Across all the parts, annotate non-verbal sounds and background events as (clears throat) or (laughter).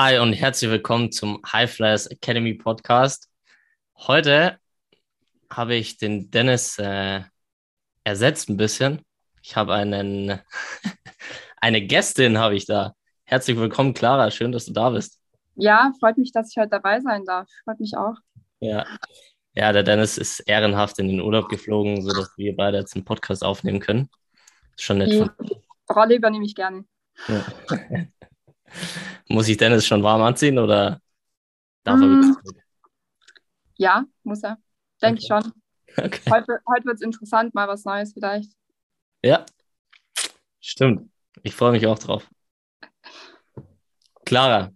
Hi und herzlich willkommen zum High Flyers Academy Podcast. Heute habe ich den Dennis äh, ersetzt ein bisschen. Ich habe einen (laughs) eine Gästin habe ich da. Herzlich willkommen, Clara. Schön, dass du da bist. Ja, freut mich, dass ich heute dabei sein darf. Freut mich auch. Ja, ja, der Dennis ist ehrenhaft in den Urlaub geflogen, sodass wir beide jetzt einen Podcast aufnehmen können. Ist schon nett. Die Rolle übernehme ich gerne. Ja. (laughs) (laughs) Muss ich Dennis schon warm anziehen oder darf er Mm, Ja, muss er. Denke ich Okay. schon. (laughs) Okay. Heute, heute wird es interessant, mal was Neues vielleicht. Ja, stimmt. Ich freue mich auch drauf. Clara,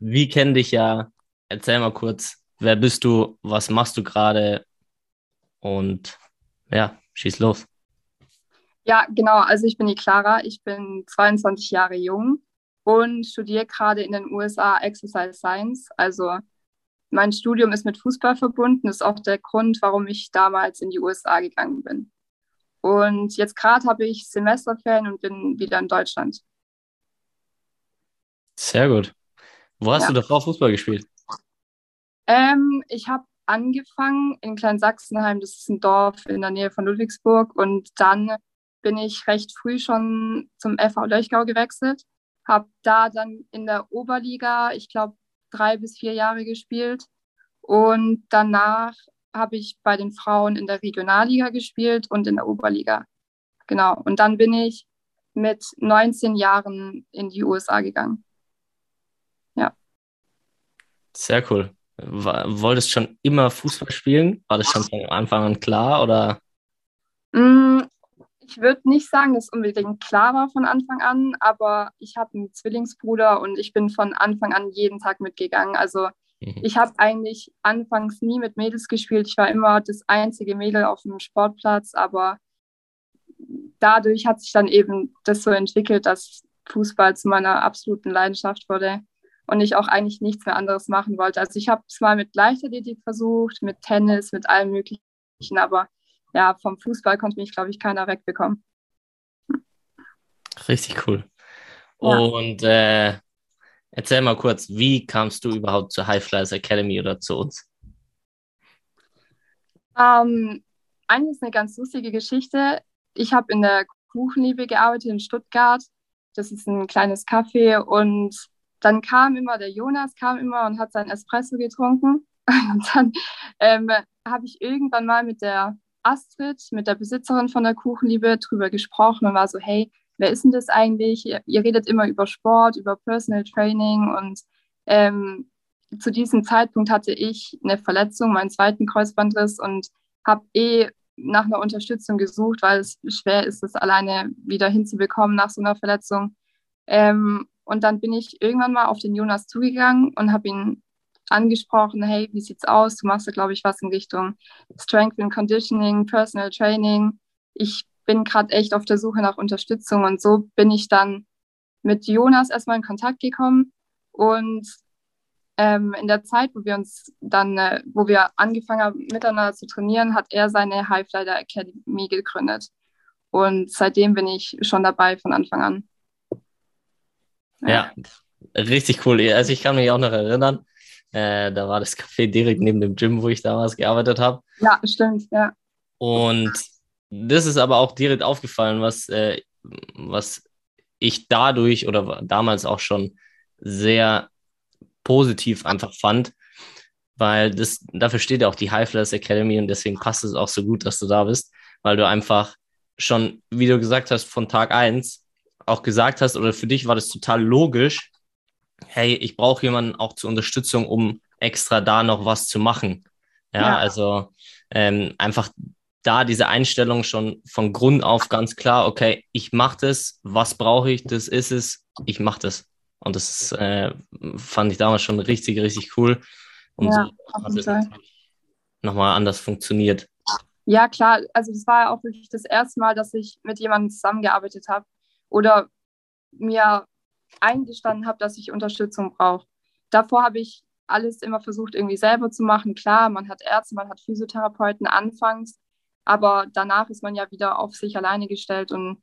wir kennen dich ja. Erzähl mal kurz, wer bist du, was machst du gerade und ja, schieß los. Ja, genau. Also ich bin die Clara. Ich bin 22 Jahre jung und studiere gerade in den USA Exercise Science. Also mein Studium ist mit Fußball verbunden. Das ist auch der Grund, warum ich damals in die USA gegangen bin. Und jetzt gerade habe ich Semesterferien und bin wieder in Deutschland. Sehr gut. Wo hast Ja. du davor Fußball gespielt? Ähm, ich habe angefangen in Kleinsachsenheim, das ist ein Dorf in der Nähe von Ludwigsburg. Und dann bin ich recht früh schon zum FV Löchgau gewechselt, habe da dann in der Oberliga, ich glaube, drei bis vier Jahre gespielt. Und danach habe ich bei den Frauen in der Regionalliga gespielt und in der Oberliga. Genau. Und dann bin ich mit 19 Jahren in die USA gegangen. Sehr cool. Wa- Wolltest schon immer Fußball spielen? War das schon von Anfang an klar oder? Ich würde nicht sagen, dass unbedingt klar war von Anfang an, aber ich habe einen Zwillingsbruder und ich bin von Anfang an jeden Tag mitgegangen. Also Mhm. ich habe eigentlich anfangs nie mit Mädels gespielt. Ich war immer das einzige Mädel auf dem Sportplatz, aber dadurch hat sich dann eben das so entwickelt, dass Fußball zu meiner absoluten Leidenschaft wurde und ich auch eigentlich nichts mehr anderes machen wollte. Also ich habe es mal mit Leichtathletik versucht, mit Tennis, mit allem Möglichen, aber ja, vom Fußball konnte mich, glaube ich, keiner wegbekommen. Richtig cool. Ja. Und äh, erzähl mal kurz, wie kamst du überhaupt zur High Flyers Academy oder zu uns? Ähm, eigentlich ist eine ganz lustige Geschichte. Ich habe in der Kuchenliebe gearbeitet in Stuttgart. Das ist ein kleines Café und dann kam immer der Jonas, kam immer und hat sein Espresso getrunken. (laughs) Und dann ähm, habe ich irgendwann mal mit der Astrid, mit der Besitzerin von der Kuchenliebe, drüber gesprochen und war so, hey, wer ist denn das eigentlich? Ihr, ihr redet immer über Sport, über Personal Training und ähm, zu diesem Zeitpunkt hatte ich eine Verletzung, meinen zweiten Kreuzbandriss und habe eh nach einer Unterstützung gesucht, weil es schwer ist, das alleine wieder hinzubekommen nach so einer Verletzung. Ähm, und dann bin ich irgendwann mal auf den Jonas zugegangen und habe ihn angesprochen, hey, wie sieht's aus? Du machst da, glaube ich, was in Richtung Strength and Conditioning, Personal Training. Ich bin gerade echt auf der Suche nach Unterstützung und so bin ich dann mit Jonas erstmal in Kontakt gekommen und ähm, in der Zeit, wo wir uns dann, äh, wo wir angefangen haben, miteinander zu trainieren, hat er seine Highflighter Academy gegründet. Und seitdem bin ich schon dabei von Anfang an. Ja, richtig cool. Also ich kann mich auch noch erinnern, äh, da war das Café direkt neben dem Gym, wo ich damals gearbeitet habe. Ja, stimmt, ja. Und das ist aber auch direkt aufgefallen, was, äh, was ich dadurch oder damals auch schon sehr positiv einfach fand, weil das, dafür steht ja auch die High Flyers Academy und deswegen passt es auch so gut, dass du da bist, weil du einfach schon, wie du gesagt hast, von Tag eins auch gesagt hast, oder für dich war das total logisch, hey, ich brauche jemanden auch zur Unterstützung, um extra da noch was zu machen. Ja, Ja. also ähm, einfach da diese Einstellung schon von Grund auf ganz klar, okay, ich mache das, was brauche ich, das ist es, ich mache das. Und das äh, fand ich damals schon richtig, richtig cool. Und Ja, so hat es nochmal anders funktioniert. Ja, klar, also das war ja auch wirklich das erste Mal, dass ich mit jemandem zusammengearbeitet habe oder mir eingestanden habe, dass ich Unterstützung brauche. Davor habe ich alles immer versucht, irgendwie selber zu machen. Klar, man hat Ärzte, man hat Physiotherapeuten anfangs, aber danach ist man ja wieder auf sich alleine gestellt und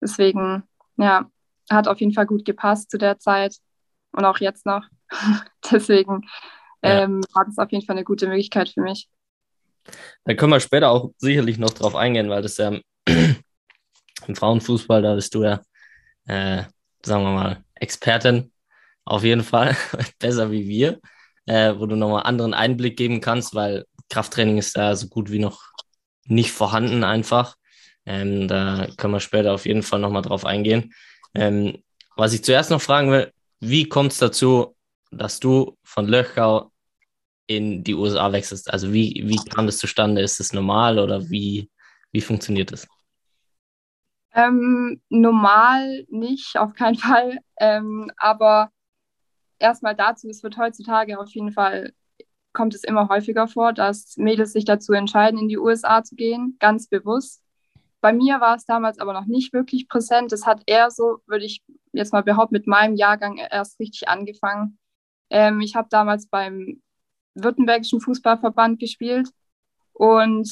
deswegen, ja, hat auf jeden Fall gut gepasst zu der Zeit. und auch jetzt noch. (laughs) Deswegen ähm, war das auf jeden Fall eine gute Möglichkeit für mich. Da können wir später auch sicherlich noch drauf eingehen, weil das ja (clears throat) im Frauenfußball, da bist du ja, äh, sagen wir mal, Expertin auf jeden Fall, (laughs) besser wie wir, äh, wo du nochmal anderen Einblick geben kannst, weil Krafttraining ist da so gut wie noch nicht vorhanden einfach. Ähm, da können wir später auf jeden Fall nochmal drauf eingehen. Ähm, was ich zuerst noch fragen will, wie kommt es dazu, dass du von Löchgau in die USA wechselst? Also wie, wie kam das zustande? Ist es normal oder wie, wie funktioniert das? Ähm, normal nicht, auf keinen Fall. Ähm, aber erstmal dazu, es wird heutzutage auf jeden Fall, kommt es immer häufiger vor, dass Mädels sich dazu entscheiden, in die USA zu gehen, ganz bewusst. Bei mir war es damals aber noch nicht wirklich präsent. Es hat eher so, würde ich jetzt mal behaupten, mit meinem Jahrgang erst richtig angefangen. Ähm, ich habe damals beim Württembergischen Fußballverband gespielt und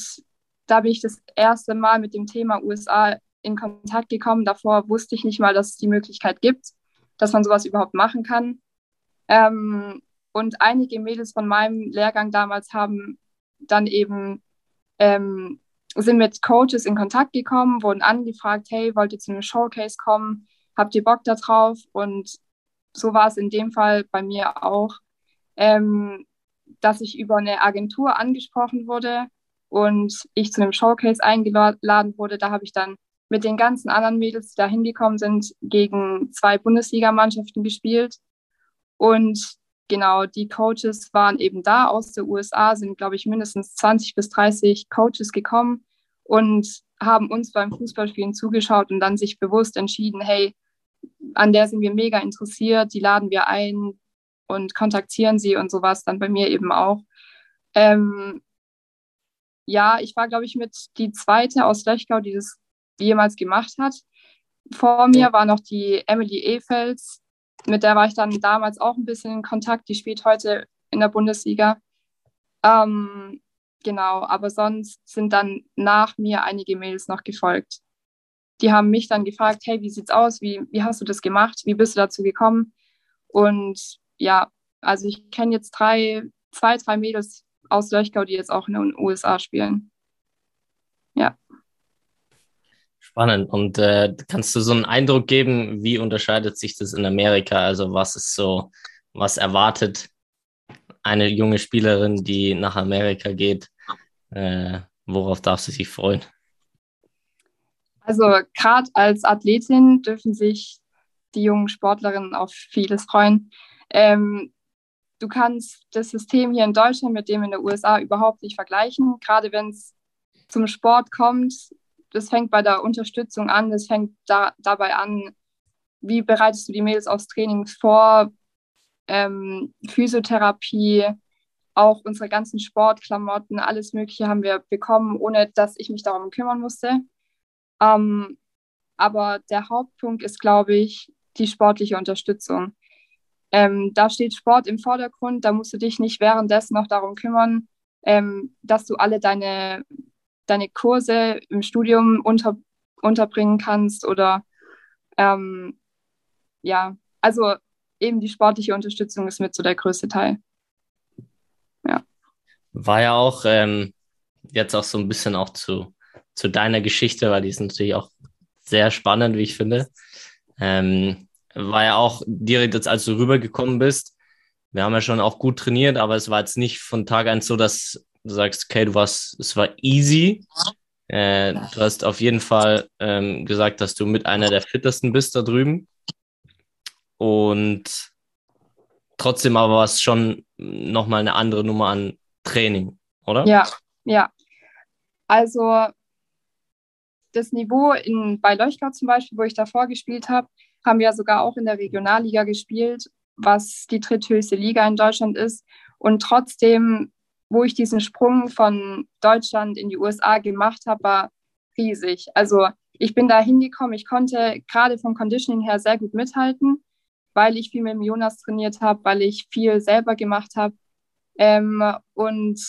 da bin ich das erste Mal mit dem Thema USA in Kontakt gekommen. Davor wusste ich nicht mal, dass es die Möglichkeit gibt, dass man sowas überhaupt machen kann. Ähm, und einige Mädels von meinem Lehrgang damals haben dann eben ähm, sind mit Coaches in Kontakt gekommen, wurden angefragt, hey, wollt ihr zu einem Showcase kommen? Habt ihr Bock da drauf? Und so war es in dem Fall bei mir auch, ähm, dass ich über eine Agentur angesprochen wurde und ich zu einem Showcase eingeladen wurde. Da habe ich dann mit den ganzen anderen Mädels, die da hingekommen sind, gegen zwei Bundesligamannschaften gespielt. Und genau, die Coaches waren eben da aus der USA, sind, glaube ich, mindestens 20 bis 30 Coaches gekommen und haben uns beim Fußballspielen zugeschaut und dann sich bewusst entschieden, hey, an der sind wir mega interessiert, die laden wir ein und kontaktieren sie und sowas dann bei mir eben auch. Ähm, ja, ich war, glaube ich, mit die zweite aus Löchgau, die das jemals gemacht hat. Vor mir war noch die Emily Efels, mit der war ich dann damals auch ein bisschen in Kontakt. Die spielt heute in der Bundesliga. Ähm, genau, aber sonst sind dann nach mir einige Mails noch gefolgt. Die haben mich dann gefragt, hey, wie sieht's aus? Wie, wie hast du das gemacht? Wie bist du dazu gekommen? Und ja, also ich kenne jetzt drei, zwei, drei Mädels aus Löchgau, die jetzt auch in den USA spielen. Ja. Spannend. Und äh, kannst du so einen Eindruck geben, wie unterscheidet sich das in Amerika? Also was ist so, was erwartet eine junge Spielerin, die nach Amerika geht? Äh, worauf darf sie sich freuen? Also gerade als Athletin dürfen sich die jungen Sportlerinnen auf vieles freuen. Ähm, du kannst das System hier in Deutschland mit dem in den USA überhaupt nicht vergleichen. Gerade wenn es zum Sport kommt, das fängt bei der Unterstützung an, das fängt da, dabei an, wie bereitest du die Mädels aufs Training vor, ähm, Physiotherapie, auch unsere ganzen Sportklamotten, alles Mögliche haben wir bekommen, ohne dass ich mich darum kümmern musste. Ähm, aber der Hauptpunkt ist, glaube ich, die sportliche Unterstützung. Ähm, da steht Sport im Vordergrund, da musst du dich nicht währenddessen noch darum kümmern, ähm, dass du alle deine deine Kurse im Studium unter, unterbringen kannst oder ähm, ja, also eben die sportliche Unterstützung ist mit so der größte Teil. Ja. War ja auch ähm, jetzt auch so ein bisschen auch zu, zu deiner Geschichte, weil die ist natürlich auch sehr spannend, wie ich finde. Ähm, war ja auch direkt jetzt, als du rübergekommen bist, wir haben ja schon auch gut trainiert, aber es war jetzt nicht von Tag eins so, dass du sagst, okay, du warst, es war easy. Äh, du hast auf jeden Fall ähm, gesagt, dass du mit einer der fittesten bist da drüben. Und trotzdem aber war es schon nochmal eine andere Nummer an Training, oder? Ja, ja. Also das Niveau in, bei Leuchgau zum Beispiel, wo ich davor gespielt habe, haben wir sogar auch in der Regionalliga gespielt, was die dritthöchste Liga in Deutschland ist. Und trotzdem wo ich diesen Sprung von Deutschland in die USA gemacht habe, war riesig. Also ich bin da hingekommen, ich konnte gerade vom Conditioning her sehr gut mithalten, weil ich viel mit dem Jonas trainiert habe, weil ich viel selber gemacht habe. Ähm, und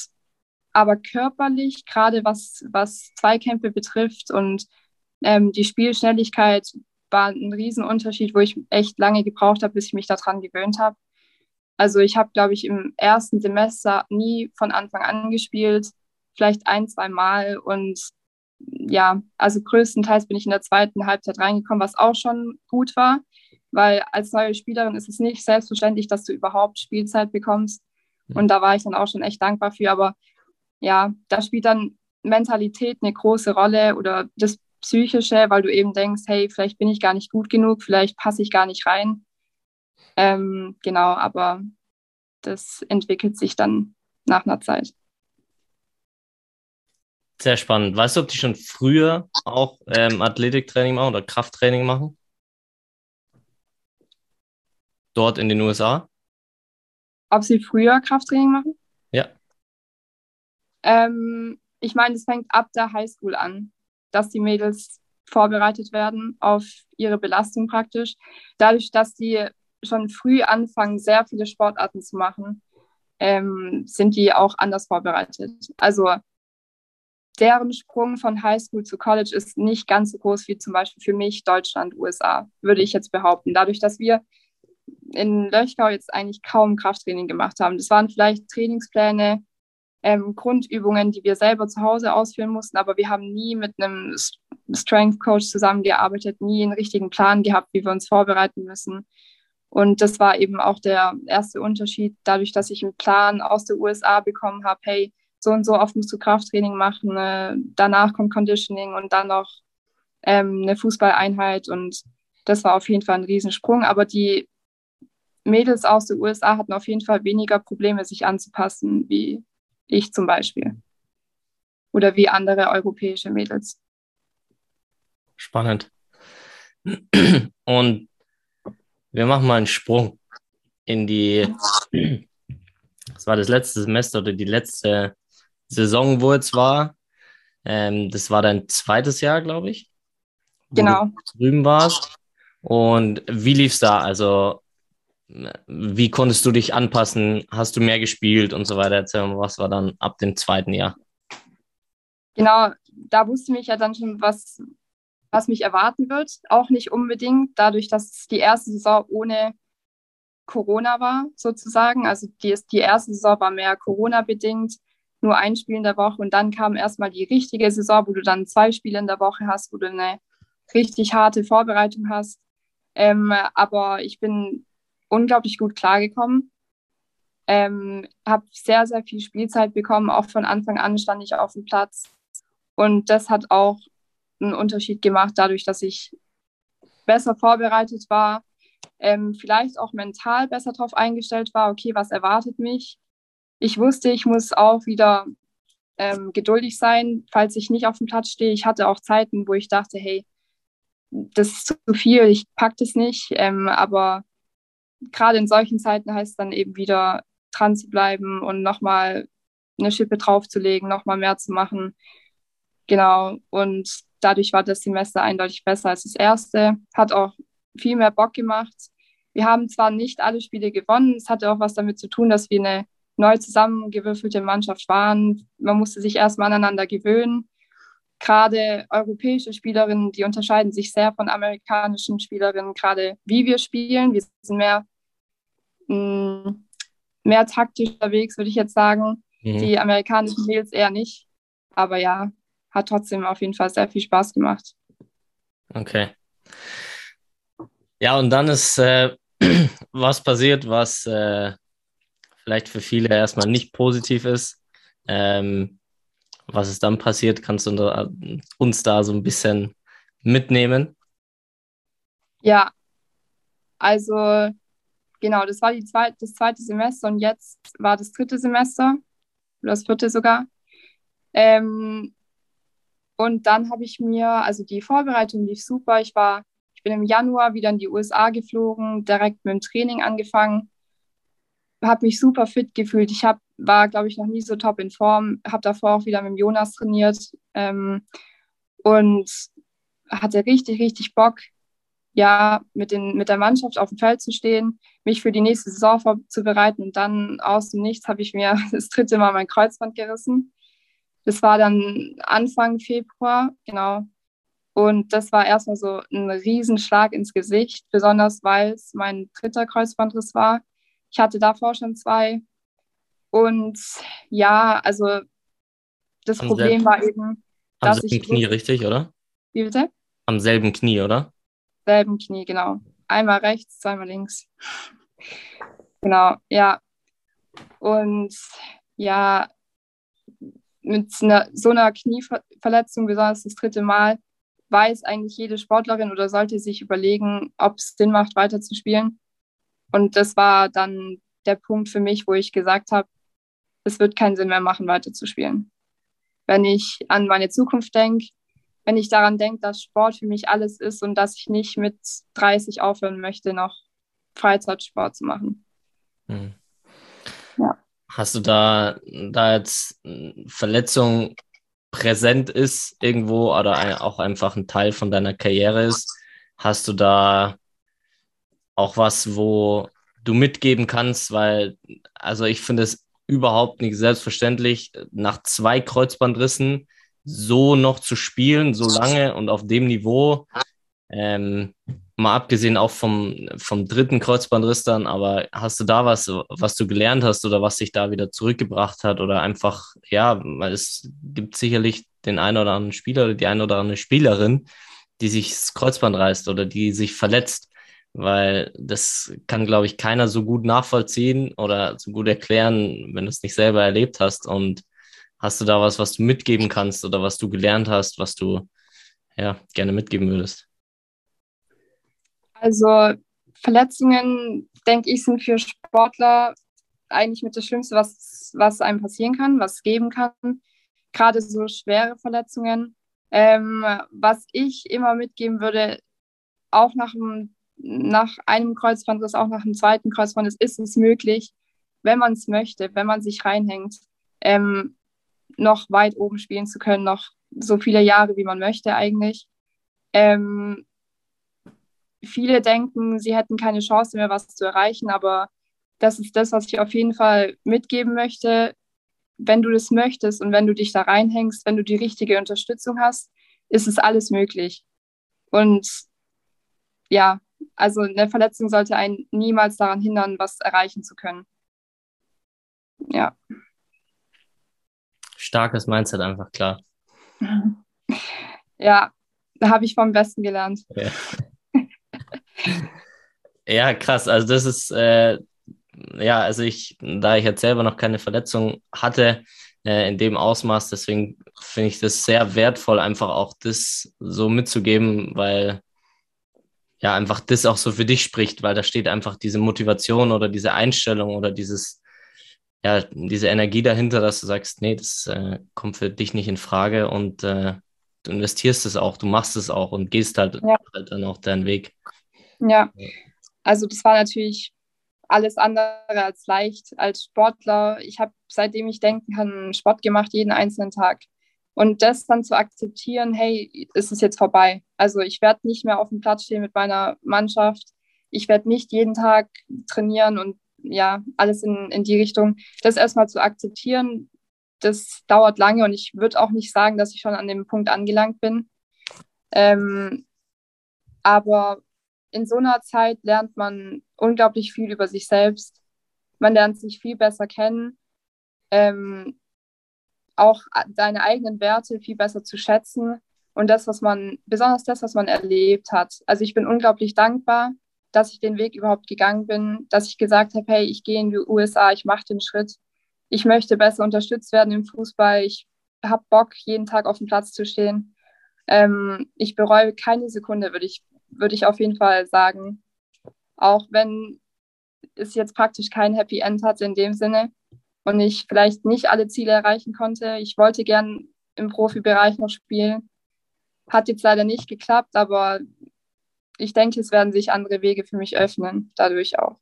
aber körperlich, gerade was, was Zweikämpfe betrifft und ähm, die Spielschnelligkeit, war ein Riesenunterschied, wo ich echt lange gebraucht habe, bis ich mich daran gewöhnt habe. Also ich habe, glaube ich, im ersten Semester nie von Anfang an gespielt, vielleicht ein, zwei Mal. Und ja, also größtenteils bin ich in der zweiten Halbzeit reingekommen, was auch schon gut war, weil als neue Spielerin ist es nicht selbstverständlich, dass du überhaupt Spielzeit bekommst. Mhm. Und da war ich dann auch schon echt dankbar für. Aber ja, da spielt dann Mentalität eine große Rolle oder das Psychische, weil du eben denkst, hey, vielleicht bin ich gar nicht gut genug, vielleicht passe ich gar nicht rein. Ähm, genau, aber das entwickelt sich dann nach einer Zeit. Sehr spannend. Weißt du, ob die schon früher auch ähm, Athletiktraining machen oder Krafttraining machen? Dort in den USA? Ob sie früher Krafttraining machen? Ja. Ähm, ich meine, es fängt ab der Highschool an, dass die Mädels vorbereitet werden auf ihre Belastung praktisch. Dadurch, dass die schon früh anfangen, sehr viele Sportarten zu machen, ähm, sind die auch anders vorbereitet. Also deren Sprung von Highschool zu College ist nicht ganz so groß wie zum Beispiel für mich Deutschland, USA, würde ich jetzt behaupten. Dadurch, dass wir in Löchgau jetzt eigentlich kaum Krafttraining gemacht haben. Das waren vielleicht Trainingspläne, ähm, Grundübungen, die wir selber zu Hause ausführen mussten, aber wir haben nie mit einem Strength Coach zusammengearbeitet, nie einen richtigen Plan gehabt, wie wir uns vorbereiten müssen. Und das war eben auch der erste Unterschied, dadurch, dass ich einen Plan aus den USA bekommen habe, hey, so und so oft musst du Krafttraining machen, äh, danach kommt Conditioning und dann noch ähm, eine Fußballeinheit und das war auf jeden Fall ein Riesensprung. Aber die Mädels aus den USA hatten auf jeden Fall weniger Probleme, sich anzupassen, wie ich zum Beispiel. Oder wie andere europäische Mädels. Spannend. (clears throat) Und wir machen mal einen Sprung in die, das war das letzte Semester oder die letzte Saison, wo es war. Ähm, das war dein zweites Jahr, glaube ich. Genau. Du drüben warst. Und wie lief es da? Also, wie konntest du dich anpassen? Hast du mehr gespielt und so weiter? Erzähl mal, was war dann ab dem zweiten Jahr? Genau, da wusste ich ja dann schon, was, was mich erwarten wird. Auch nicht unbedingt, dadurch, dass die erste Saison ohne Corona war, sozusagen. Also die, die erste Saison war mehr Corona-bedingt, nur ein Spiel in der Woche. Und dann kam erstmal die richtige Saison, wo du dann zwei Spiele in der Woche hast, wo du eine richtig harte Vorbereitung hast. Ähm, aber ich bin unglaublich gut klargekommen. Ähm, habe sehr, sehr viel Spielzeit bekommen. Auch von Anfang an stand ich auf dem Platz. Und das hat auch einen Unterschied gemacht, dadurch, dass ich besser vorbereitet war, ähm, vielleicht auch mental besser darauf eingestellt war, okay, was erwartet mich? Ich wusste, ich muss auch wieder ähm, geduldig sein, falls ich nicht auf dem Platz stehe. Ich hatte auch Zeiten, wo ich dachte, hey, das ist zu viel, ich packe das nicht. Ähm, aber gerade in solchen Zeiten heißt es dann eben wieder dran zu bleiben und nochmal eine Schippe draufzulegen, nochmal mehr zu machen. Genau. Und dadurch war das Semester eindeutig besser als das erste. Hat auch viel mehr Bock gemacht. Wir haben zwar nicht alle Spiele gewonnen, es hatte auch was damit zu tun, dass wir eine neu zusammengewürfelte Mannschaft waren. Man musste sich erstmal aneinander gewöhnen. Gerade europäische Spielerinnen, die unterscheiden sich sehr von amerikanischen Spielerinnen, gerade wie wir spielen. Wir sind mehr, mm, mehr taktisch unterwegs, würde ich jetzt sagen. Mhm. Die amerikanischen Mädels eher nicht. Aber ja, hat trotzdem auf jeden Fall sehr viel Spaß gemacht. Okay. Ja, und dann ist äh, (clears throat) was passiert, was äh, vielleicht für viele erstmal nicht positiv ist. Ähm, was ist dann passiert? Kannst du uns da so ein bisschen mitnehmen? Ja, also genau, das war die zweit, das zweite Semester und jetzt war das dritte Semester oder das vierte sogar. Ähm, und dann habe ich mir, also die Vorbereitung lief super. Ich war, ich bin im Januar wieder in die USA geflogen, direkt mit dem Training angefangen, habe mich super fit gefühlt. Ich hab, war, glaube ich, noch nie so top in Form, habe davor auch wieder mit Jonas trainiert ähm, und hatte richtig, richtig Bock, ja, mit, den, mit der Mannschaft auf dem Feld zu stehen, mich für die nächste Saison vorzubereiten und dann aus dem Nichts habe ich mir (laughs) das dritte Mal mein Kreuzband gerissen. Das war dann Anfang Februar, genau. Und das war erstmal so ein Riesenschlag ins Gesicht, besonders weil es mein dritter Kreuzbandriss war. Ich hatte davor schon zwei. Und ja, also das Am Problem war eben, Am dass selben ich Knie, richtig, oder? Wie bitte? Am selben Knie, oder? selben Knie, genau. Einmal rechts, zweimal links. Genau, ja. Und ja, mit einer, so einer Knieverletzung, besonders das dritte Mal, weiß eigentlich jede Sportlerin oder sollte sich überlegen, ob es Sinn macht, weiterzuspielen. Und das war dann der Punkt für mich, wo ich gesagt habe, es wird keinen Sinn mehr machen, weiterzuspielen. Wenn ich an meine Zukunft denke, wenn ich daran denke, dass Sport für mich alles ist und dass ich nicht mit 30 aufhören möchte, noch Freizeitsport zu machen. Hm. Ja. Hast du da, da jetzt Verletzung präsent ist irgendwo oder auch einfach ein Teil von deiner Karriere ist, hast du da auch was, wo du mitgeben kannst, weil, also ich finde es überhaupt nicht selbstverständlich, nach zwei Kreuzbandrissen so noch zu spielen, so lange und auf dem Niveau. Ähm, mal abgesehen auch vom, vom dritten Kreuzbandriss dann, aber hast du da was, was du gelernt hast oder was dich da wieder zurückgebracht hat oder einfach, ja, es gibt sicherlich den einen oder anderen Spieler oder die eine oder andere Spielerin, die sich das Kreuzband reißt oder die sich verletzt, weil das kann, glaube ich, keiner so gut nachvollziehen oder so gut erklären, wenn du es nicht selber erlebt hast und Hast du da was, was du mitgeben kannst oder was du gelernt hast, was du ja gerne mitgeben würdest? Also Verletzungen, denke ich, sind für Sportler eigentlich mit das Schlimmste, was, was einem passieren kann, was es geben kann. Gerade so schwere Verletzungen. Ähm, was ich immer mitgeben würde, auch nach einem, nach einem Kreuzbandriss, auch nach einem zweiten Kreuzbandriss, ist es möglich, wenn man es möchte, wenn man sich reinhängt, ähm, noch weit oben spielen zu können, noch so viele Jahre, wie man möchte eigentlich. Ähm, viele denken, sie hätten keine Chance mehr, was zu erreichen, aber das ist das, was ich auf jeden Fall mitgeben möchte. Wenn du das möchtest und wenn du dich da reinhängst, wenn du die richtige Unterstützung hast, ist es alles möglich. Und ja, also eine Verletzung sollte einen niemals daran hindern, was erreichen zu können. Ja. Starkes Mindset einfach, klar. (laughs) Ja, da habe ich vom Besten gelernt. Ja. Ja, krass. Also das ist, äh, ja, also ich, da ich jetzt selber noch keine Verletzung hatte, äh, in dem Ausmaß, deswegen finde ich das sehr wertvoll, einfach auch das so mitzugeben, weil ja, einfach das auch so für dich spricht, weil da steht einfach diese Motivation oder diese Einstellung oder dieses, ja, diese Energie dahinter, dass du sagst, nee, das äh, kommt für dich nicht in Frage und äh, du investierst es auch, du machst es auch und gehst halt, Ja. halt dann auch deinen Weg. Ja, also das war natürlich alles andere als leicht als Sportler. Ich habe, seitdem ich denken kann, Sport gemacht, jeden einzelnen Tag. Und das dann zu akzeptieren, hey, es ist jetzt vorbei. Also ich werde nicht mehr auf dem Platz stehen mit meiner Mannschaft. Ich werde nicht jeden Tag trainieren und ja, alles in, in die Richtung. Das erstmal zu akzeptieren, das dauert lange und ich würde auch nicht sagen, dass ich schon an dem Punkt angelangt bin. Ähm, aber in so einer Zeit lernt man unglaublich viel über sich selbst. Man lernt sich viel besser kennen, ähm, auch seine eigenen Werte viel besser zu schätzen und das, was man, besonders das, was man erlebt hat. Also ich bin unglaublich dankbar, dass ich den Weg überhaupt gegangen bin, dass ich gesagt habe, hey, ich gehe in die USA, ich mache den Schritt. Ich möchte besser unterstützt werden im Fußball. Ich habe Bock, jeden Tag auf dem Platz zu stehen. Ähm, ich bereue keine Sekunde, würde ich, würde ich auf jeden Fall sagen. Auch wenn es jetzt praktisch kein Happy End hatte in dem Sinne und ich vielleicht nicht alle Ziele erreichen konnte. Ich wollte gern im Profibereich noch spielen. Hat jetzt leider nicht geklappt, aber ich denke, es werden sich andere Wege für mich öffnen, dadurch auch.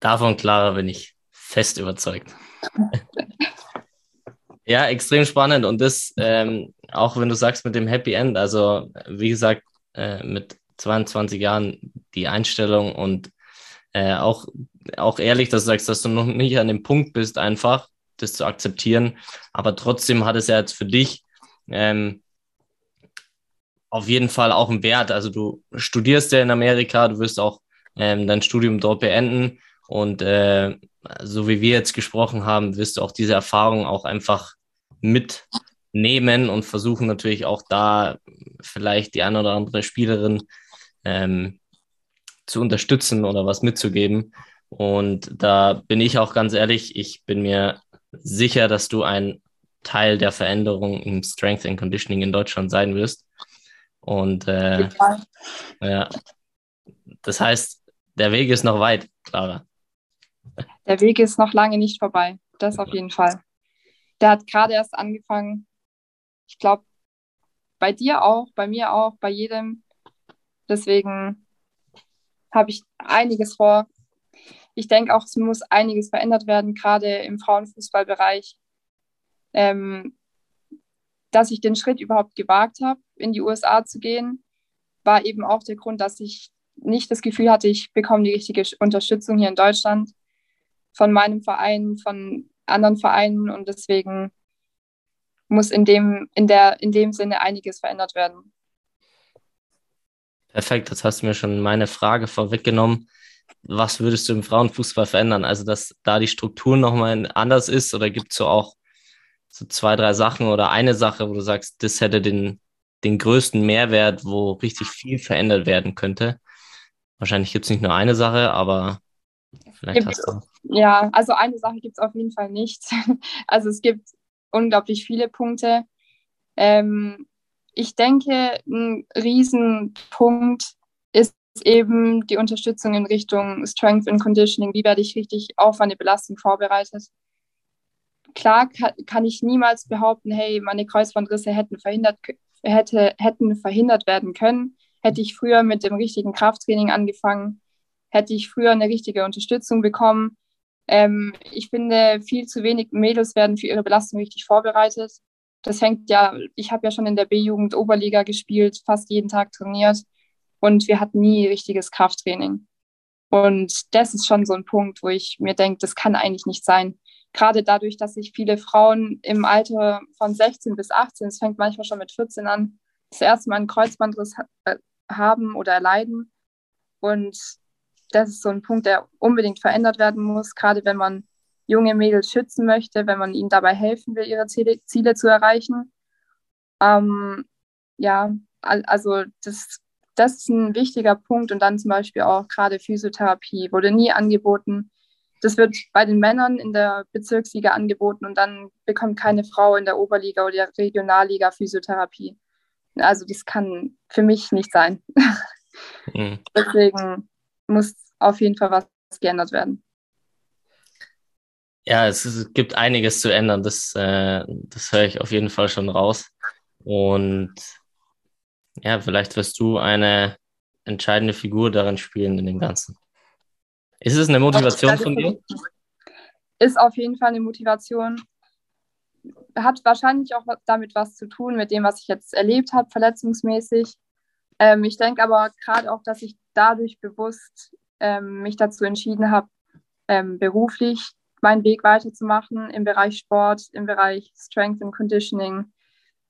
Davon, Clara, bin ich fest überzeugt. (laughs) ja, extrem spannend. Und das, ähm, auch wenn du sagst mit dem Happy End, also wie gesagt, äh, mit 22 Jahren die Einstellung und äh, auch, auch ehrlich, dass du sagst, dass du noch nicht an dem Punkt bist, einfach das zu akzeptieren. Aber trotzdem hat es ja jetzt für dich ähm, auf jeden Fall auch ein Wert. Also du studierst ja in Amerika, du wirst auch ähm, dein Studium dort beenden und äh, so wie wir jetzt gesprochen haben, wirst du auch diese Erfahrung auch einfach mitnehmen und versuchen natürlich auch da vielleicht die eine oder andere Spielerin ähm, zu unterstützen oder was mitzugeben. Und da bin ich auch ganz ehrlich, ich bin mir sicher, dass du ein Teil der Veränderung im Strength and Conditioning in Deutschland sein wirst. Und äh, ja, das heißt, der Weg ist noch weit, Clara. Der Weg ist noch lange nicht vorbei. Das auf jeden Fall. Der hat gerade erst angefangen. Ich glaube, bei dir auch, bei mir auch, bei jedem. Deswegen habe ich einiges vor. Ich denke auch, es muss einiges verändert werden, gerade im Frauenfußballbereich. Ähm, dass ich den Schritt überhaupt gewagt habe, in die USA zu gehen, war eben auch der Grund, dass ich nicht das Gefühl hatte, ich bekomme die richtige Unterstützung hier in Deutschland von meinem Verein, von anderen Vereinen und deswegen muss in dem, in der, in dem Sinne einiges verändert werden. Perfekt, das hast du mir schon meine Frage vorweggenommen. Was würdest du im Frauenfußball verändern? Also, dass da die Struktur nochmal anders ist oder gibt es so auch so zwei, drei Sachen oder eine Sache, wo du sagst, das hätte den, den größten Mehrwert, wo richtig viel verändert werden könnte? Wahrscheinlich gibt es nicht nur eine Sache, aber vielleicht hast du. Ja, also eine Sache gibt es auf jeden Fall nicht. (laughs) Also es gibt unglaublich viele Punkte. Ähm, ich denke, ein Riesenpunkt ist eben die Unterstützung in Richtung Strength and Conditioning. Wie werde ich richtig auf eine Belastung vorbereitet? Klar kann, ich niemals behaupten, hey, meine Kreuzbandrisse hätten verhindert, hätte, hätten verhindert werden können. Hätte ich früher mit dem richtigen Krafttraining angefangen, hätte ich früher eine richtige Unterstützung bekommen. Ähm, ich finde, viel zu wenig Mädels werden für ihre Belastung richtig vorbereitet. Das hängt ja, ich habe ja schon in der B-Jugend Oberliga gespielt, fast jeden Tag trainiert und wir hatten nie richtiges Krafttraining. Und das ist schon so ein Punkt, wo ich mir denke, das kann eigentlich nicht sein. Gerade dadurch, dass sich viele Frauen im Alter von 16 bis 18, es fängt manchmal schon mit 14 an, das erste Mal einen Kreuzbandriss äh, haben oder erleiden. Und das ist so ein Punkt, der unbedingt verändert werden muss, gerade wenn man junge Mädels schützen möchte, wenn man ihnen dabei helfen will, ihre Ziele, Ziele zu erreichen. Ähm, ja, also das, das ist ein wichtiger Punkt und dann zum Beispiel auch gerade Physiotherapie wurde nie angeboten. Das wird bei den Männern in der Bezirksliga angeboten und dann bekommt keine Frau in der Oberliga oder der Regionalliga Physiotherapie. Also das kann für mich nicht sein. Mhm. (laughs) Deswegen muss auf jeden Fall was geändert werden. Ja, es, es gibt einiges zu ändern. Das, äh, das höre ich auf jeden Fall schon raus. Und ja, vielleicht wirst du eine entscheidende Figur darin spielen in dem Ganzen. Ist es eine Motivation von dir? Ist auf jeden Fall eine Motivation. Hat wahrscheinlich auch damit was zu tun, mit dem, was ich jetzt erlebt habe, verletzungsmäßig. Ähm, ich denke aber gerade auch, dass ich dadurch bewusst ähm, mich dazu entschieden habe, ähm, beruflich meinen Weg weiterzumachen im Bereich Sport, im Bereich Strength and Conditioning.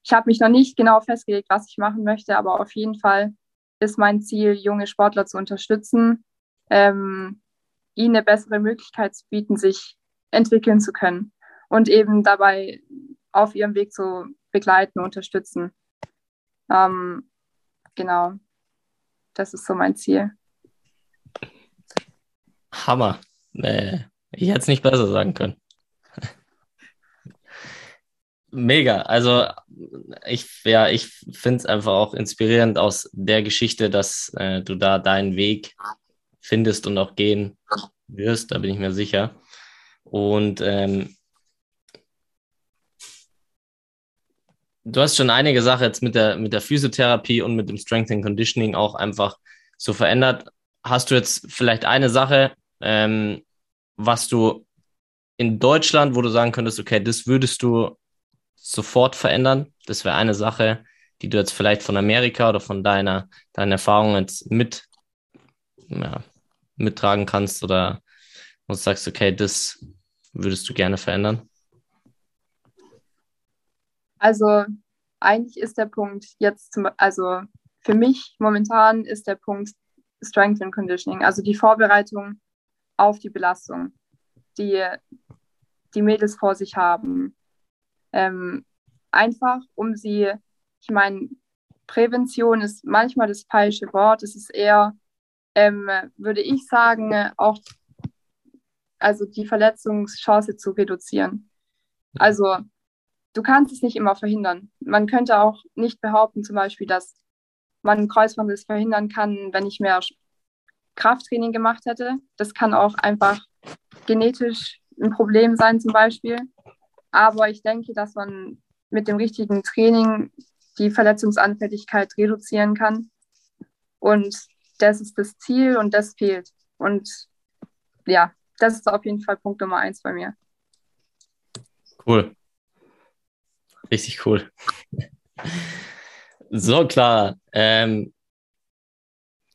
Ich habe mich noch nicht genau festgelegt, was ich machen möchte, aber auf jeden Fall ist mein Ziel, junge Sportler zu unterstützen, ähm, ihnen eine bessere Möglichkeit zu bieten, sich entwickeln zu können und eben dabei auf ihrem Weg zu begleiten, unterstützen. Ähm, genau, das ist so mein Ziel. Hammer. Äh, ich hätte es nicht besser sagen können. Mega. Also ich, ja, ich finde es einfach auch inspirierend aus der Geschichte, dass äh, du da deinen Weg findest und auch gehen wirst, da bin ich mir sicher. Und ähm, du hast schon einige Sachen jetzt mit der, mit der Physiotherapie und mit dem Strength and Conditioning auch einfach so verändert. Hast du jetzt vielleicht eine Sache, ähm, was du in Deutschland, wo du sagen könntest, okay, das würdest du sofort verändern? Das wäre eine Sache, die du jetzt vielleicht von Amerika oder von deiner, deiner Erfahrung jetzt mit, ja, mittragen kannst oder du sagst, okay, das würdest du gerne verändern? Also eigentlich ist der Punkt jetzt, zum, also für mich momentan ist der Punkt Strength and Conditioning, also die Vorbereitung auf die Belastung, die die Mädels vor sich haben. Ähm, einfach, um sie, ich meine, Prävention ist manchmal das falsche Wort, es ist eher, ähm, würde ich sagen, auch also die Verletzungschance zu reduzieren. Also du kannst es nicht immer verhindern. Man könnte auch nicht behaupten, zum Beispiel, dass man einen Kreuzbandriss verhindern kann, wenn ich mehr Krafttraining gemacht hätte. Das kann auch einfach genetisch ein Problem sein, zum Beispiel. Aber ich denke, dass man mit dem richtigen Training die Verletzungsanfälligkeit reduzieren kann. Und das ist das Ziel und das fehlt. Und ja, das ist auf jeden Fall Punkt Nummer eins bei mir. Cool. Richtig cool. So, klar. Ähm,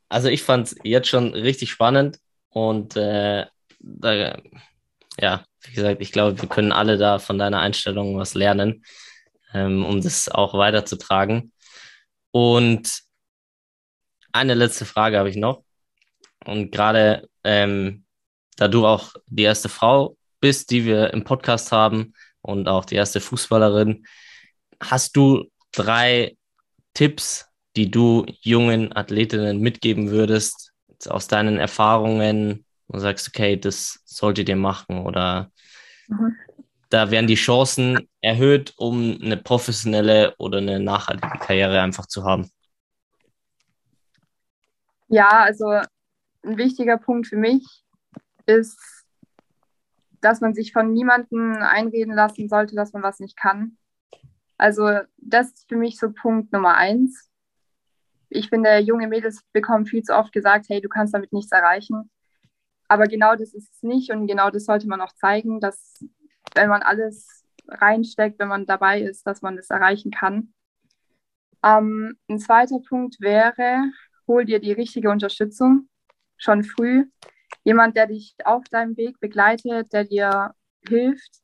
also ich fand es jetzt schon richtig spannend und äh, da, ja, wie gesagt, ich glaube, wir können alle da von deiner Einstellung was lernen, ähm, um das auch weiterzutragen. Und eine letzte Frage habe ich noch. Und gerade ähm, da du auch die erste Frau bist, die wir im Podcast haben und auch die erste Fußballerin, hast du drei Tipps, die du jungen Athletinnen mitgeben würdest, aus deinen Erfahrungen und sagst, okay, das solltet ihr machen oder mhm. da werden die Chancen erhöht, um eine professionelle oder eine nachhaltige Karriere einfach zu haben? Ja, also ein wichtiger Punkt für mich ist, dass man sich von niemandem einreden lassen sollte, dass man was nicht kann. Also das ist für mich so Punkt Nummer eins. Ich finde, junge Mädels bekommen viel zu oft gesagt, hey, du kannst damit nichts erreichen. Aber genau das ist es nicht und genau das sollte man auch zeigen, dass wenn man alles reinsteckt, wenn man dabei ist, dass man das erreichen kann. Ähm, ein zweiter Punkt wäre, hol dir die richtige Unterstützung schon früh. Jemand, der dich auf deinem Weg begleitet, der dir hilft,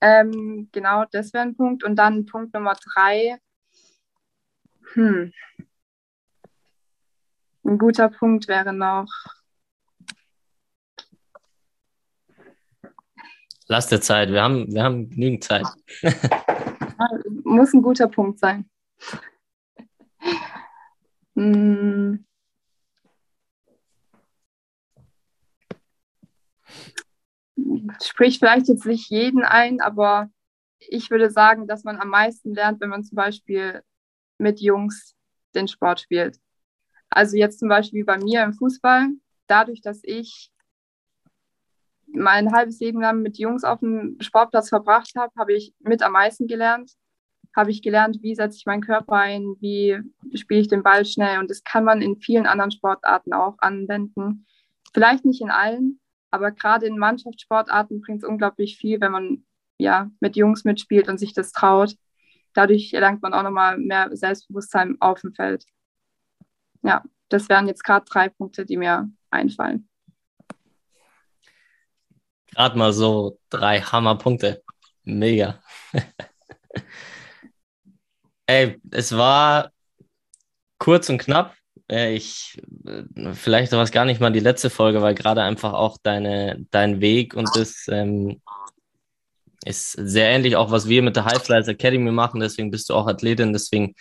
ähm, genau, das wäre ein Punkt. Und dann Punkt Nummer drei. Hm. Ein guter Punkt wäre noch. Lass dir Zeit, wir haben, wir haben genügend Zeit. (laughs) Muss ein guter Punkt sein. Hm. Spricht vielleicht jetzt nicht jeden ein, aber ich würde sagen, dass man am meisten lernt, wenn man zum Beispiel mit Jungs den Sport spielt. Also jetzt zum Beispiel bei mir im Fußball, dadurch, dass ich mein halbes Leben lang mit Jungs auf dem Sportplatz verbracht habe, habe ich mit am meisten gelernt. Habe ich gelernt, wie setze ich meinen Körper ein, wie spiele ich den Ball schnell. Und das kann man in vielen anderen Sportarten auch anwenden. Vielleicht nicht in allen, aber gerade in Mannschaftssportarten bringt es unglaublich viel, wenn man ja mit Jungs mitspielt und sich das traut. Dadurch erlangt man auch nochmal mehr Selbstbewusstsein auf dem Feld. Ja, das wären jetzt gerade drei Punkte, die mir einfallen. Gerade mal so drei Hammerpunkte. Mega. (laughs) Ey, es war kurz und knapp. Äh, ich, äh, vielleicht war es gar nicht mal die letzte Folge, weil gerade einfach auch deine, dein Weg und das ähm, ist sehr ähnlich auch, was wir mit der High Flyers Academy machen. Deswegen bist du auch Athletin. Deswegen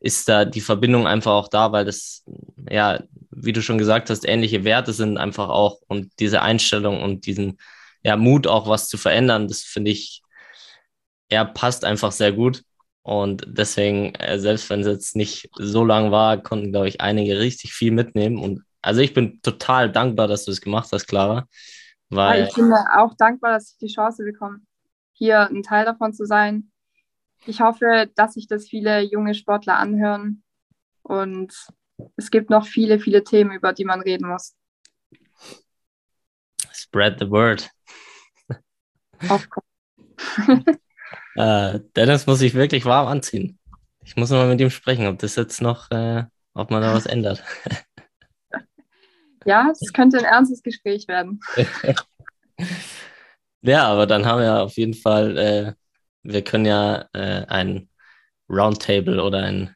ist da die Verbindung einfach auch da, weil das, ja, wie du schon gesagt hast, ähnliche Werte sind einfach auch und diese Einstellung und diesen, ja, Mut auch was zu verändern, das finde ich, er passt einfach sehr gut. Und deswegen, äh, selbst wenn es jetzt nicht so lang war, konnten, glaube ich, einige richtig viel mitnehmen. Und also ich bin total dankbar, dass du es gemacht hast, Clara. Weil ja, ich bin auch dankbar, dass ich die Chance bekomme, hier ein Teil davon zu sein. Ich hoffe, dass sich das viele junge Sportler anhören. Und es gibt noch viele, viele Themen, über die man reden muss. Spread the word. Of course. (laughs) Äh, Dennis muss sich wirklich warm anziehen. Ich muss mal mit ihm sprechen, ob das jetzt noch, äh, ob man da was ändert. (laughs) Ja, es könnte ein ernstes Gespräch werden. (laughs) ja, aber dann haben wir auf jeden Fall äh, wir können ja äh, ein Roundtable oder einen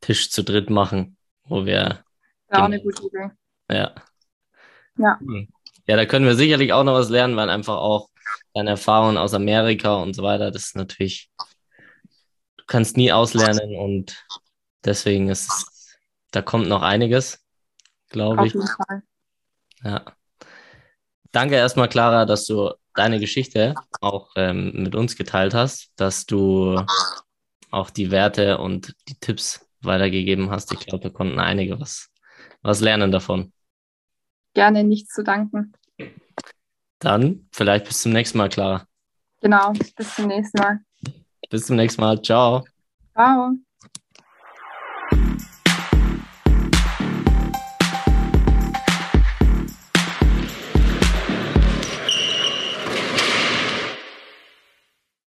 Tisch zu dritt machen, wo wir. Ja, eine gute Idee. Ja. Ja. Ja, da können wir sicherlich auch noch was lernen, weil einfach auch deine Erfahrungen aus Amerika und so weiter, das ist natürlich, du kannst nie auslernen und deswegen ist es, da kommt noch einiges, glaube ich. Auf jeden Fall. Ja. Danke erstmal, Clara, dass du deine Geschichte auch ähm, mit uns geteilt hast, dass du auch die Werte und die Tipps weitergegeben hast. Ich glaube, wir konnten einige was, was lernen davon. Gerne nichts zu danken. Dann vielleicht bis zum nächsten Mal, Clara. Genau, bis zum nächsten Mal. Bis zum nächsten Mal. Ciao. Ciao.